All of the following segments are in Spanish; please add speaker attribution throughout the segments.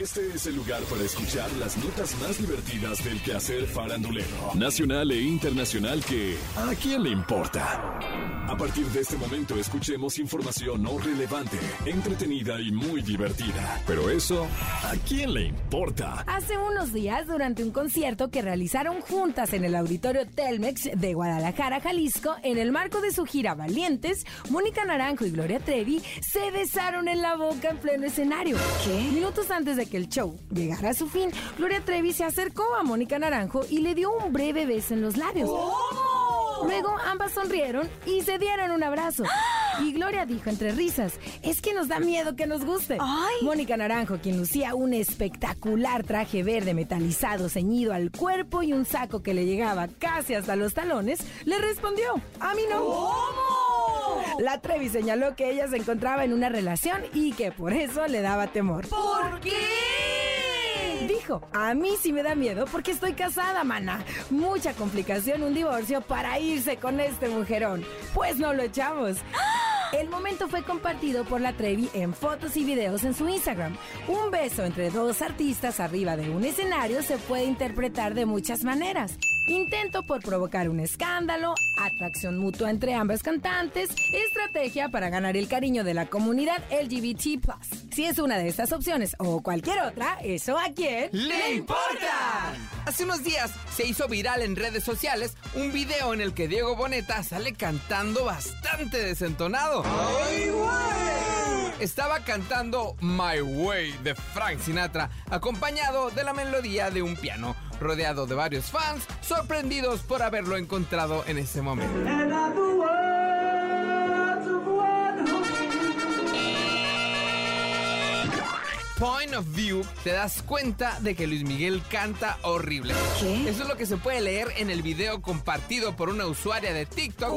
Speaker 1: Este es el lugar para escuchar las notas más divertidas del quehacer farandulero, nacional e internacional que ¿a quién le importa? A partir de este momento escuchemos información no relevante, entretenida y muy divertida. Pero eso, ¿a quién le importa?
Speaker 2: Hace unos días, durante un concierto que realizaron juntas en el auditorio Telmex de Guadalajara, Jalisco, en el marco de su gira Valientes, Mónica Naranjo y Gloria Trevi se besaron en la boca en pleno escenario. ¿Qué? Minutos antes de que el show llegara a su fin, Gloria Trevi se acercó a Mónica Naranjo y le dio un breve beso en los labios. Luego ambas sonrieron y se dieron un abrazo. Y Gloria dijo entre risas, es que nos da miedo que nos guste. Mónica Naranjo, quien lucía un espectacular traje verde metalizado ceñido al cuerpo y un saco que le llegaba casi hasta los talones, le respondió, a mí no. La Trevi señaló que ella se encontraba en una relación y que por eso le daba temor.
Speaker 3: ¿Por qué?
Speaker 2: Dijo, a mí sí me da miedo porque estoy casada, mana. Mucha complicación, un divorcio para irse con este mujerón. Pues no lo echamos. El momento fue compartido por la Trevi en fotos y videos en su Instagram. Un beso entre dos artistas arriba de un escenario se puede interpretar de muchas maneras. Intento por provocar un escándalo, atracción mutua entre ambas cantantes, estrategia para ganar el cariño de la comunidad LGBT. Si es una de estas opciones o cualquier otra, ¿eso a quién
Speaker 4: ¡Le importa! Hace unos días se hizo viral en redes sociales un video en el que Diego Boneta sale cantando bastante desentonado. Estaba cantando My Way de Frank Sinatra, acompañado de la melodía de un piano, rodeado de varios fans sorprendidos por haberlo encontrado en ese momento. Point of View, te das cuenta de que Luis Miguel canta horrible.
Speaker 2: ¿Qué?
Speaker 4: Eso es lo que se puede leer en el video compartido por una usuaria de TikTok.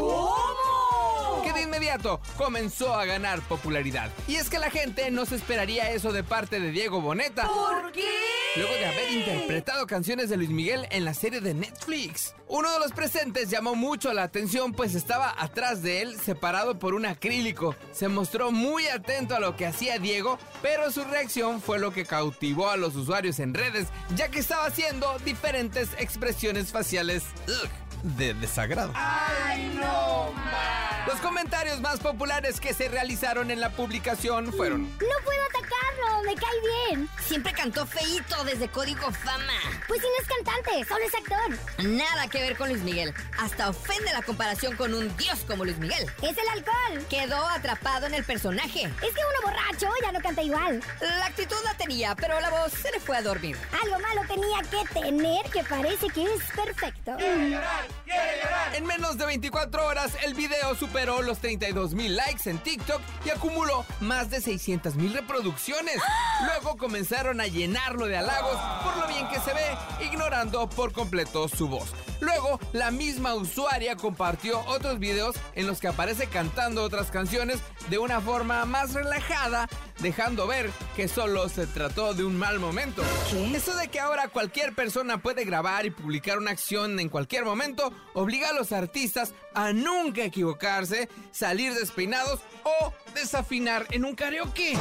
Speaker 4: Que de inmediato comenzó a ganar popularidad. Y es que la gente no se esperaría eso de parte de Diego Boneta.
Speaker 3: ¿Por qué?
Speaker 4: Luego de haber interpretado canciones de Luis Miguel en la serie de Netflix. Uno de los presentes llamó mucho la atención pues estaba atrás de él separado por un acrílico. Se mostró muy atento a lo que hacía Diego, pero su reacción fue lo que cautivó a los usuarios en redes, ya que estaba haciendo diferentes expresiones faciales ugh, de desagrado.
Speaker 3: ¡Ay, no,
Speaker 4: Los comentarios más populares que se realizaron en la publicación fueron
Speaker 5: No puedo atacarlo, me cae bien.
Speaker 6: Siempre cantó feíto desde Código Fama.
Speaker 5: Pues si no es cantante, solo es actor.
Speaker 6: Nada que ver con Luis Miguel. Hasta ofende la comparación con un dios como Luis Miguel.
Speaker 5: Es el alcohol.
Speaker 6: Quedó atrapado en el personaje.
Speaker 5: Es que uno borracho ya no canta igual.
Speaker 6: La actitud la tenía, pero la voz se le fue a dormir.
Speaker 5: Algo malo tenía que tener que parece que es perfecto.
Speaker 4: En menos de 24 horas, el video superó los 32 mil likes en TikTok y acumuló más de 600 mil reproducciones. Luego comenzaron a llenarlo de halagos por lo bien que se ve, ignorando por completo su voz. Luego, la misma usuaria compartió otros videos en los que aparece cantando otras canciones de una forma más relajada, dejando ver que solo se trató de un mal momento. Eso de que ahora cualquier persona puede grabar y publicar una acción en cualquier momento obliga a los artistas a nunca equivocarse, salir despeinados o desafinar en un karaoke.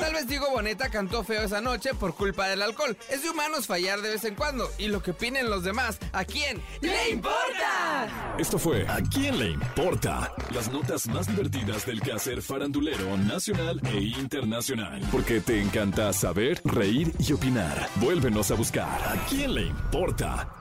Speaker 4: Tal vez Diego Boneta cantó feo esa noche por culpa del alcohol. Es de humanos fallar de vez en cuando. Y lo que opinen los demás, ¿a quién le importa?
Speaker 1: Esto fue ¿A quién le importa? Las notas más divertidas del quehacer farandulero nacional e internacional. Porque te encanta saber, reír y opinar. Vuélvenos a buscar ¿A quién le importa?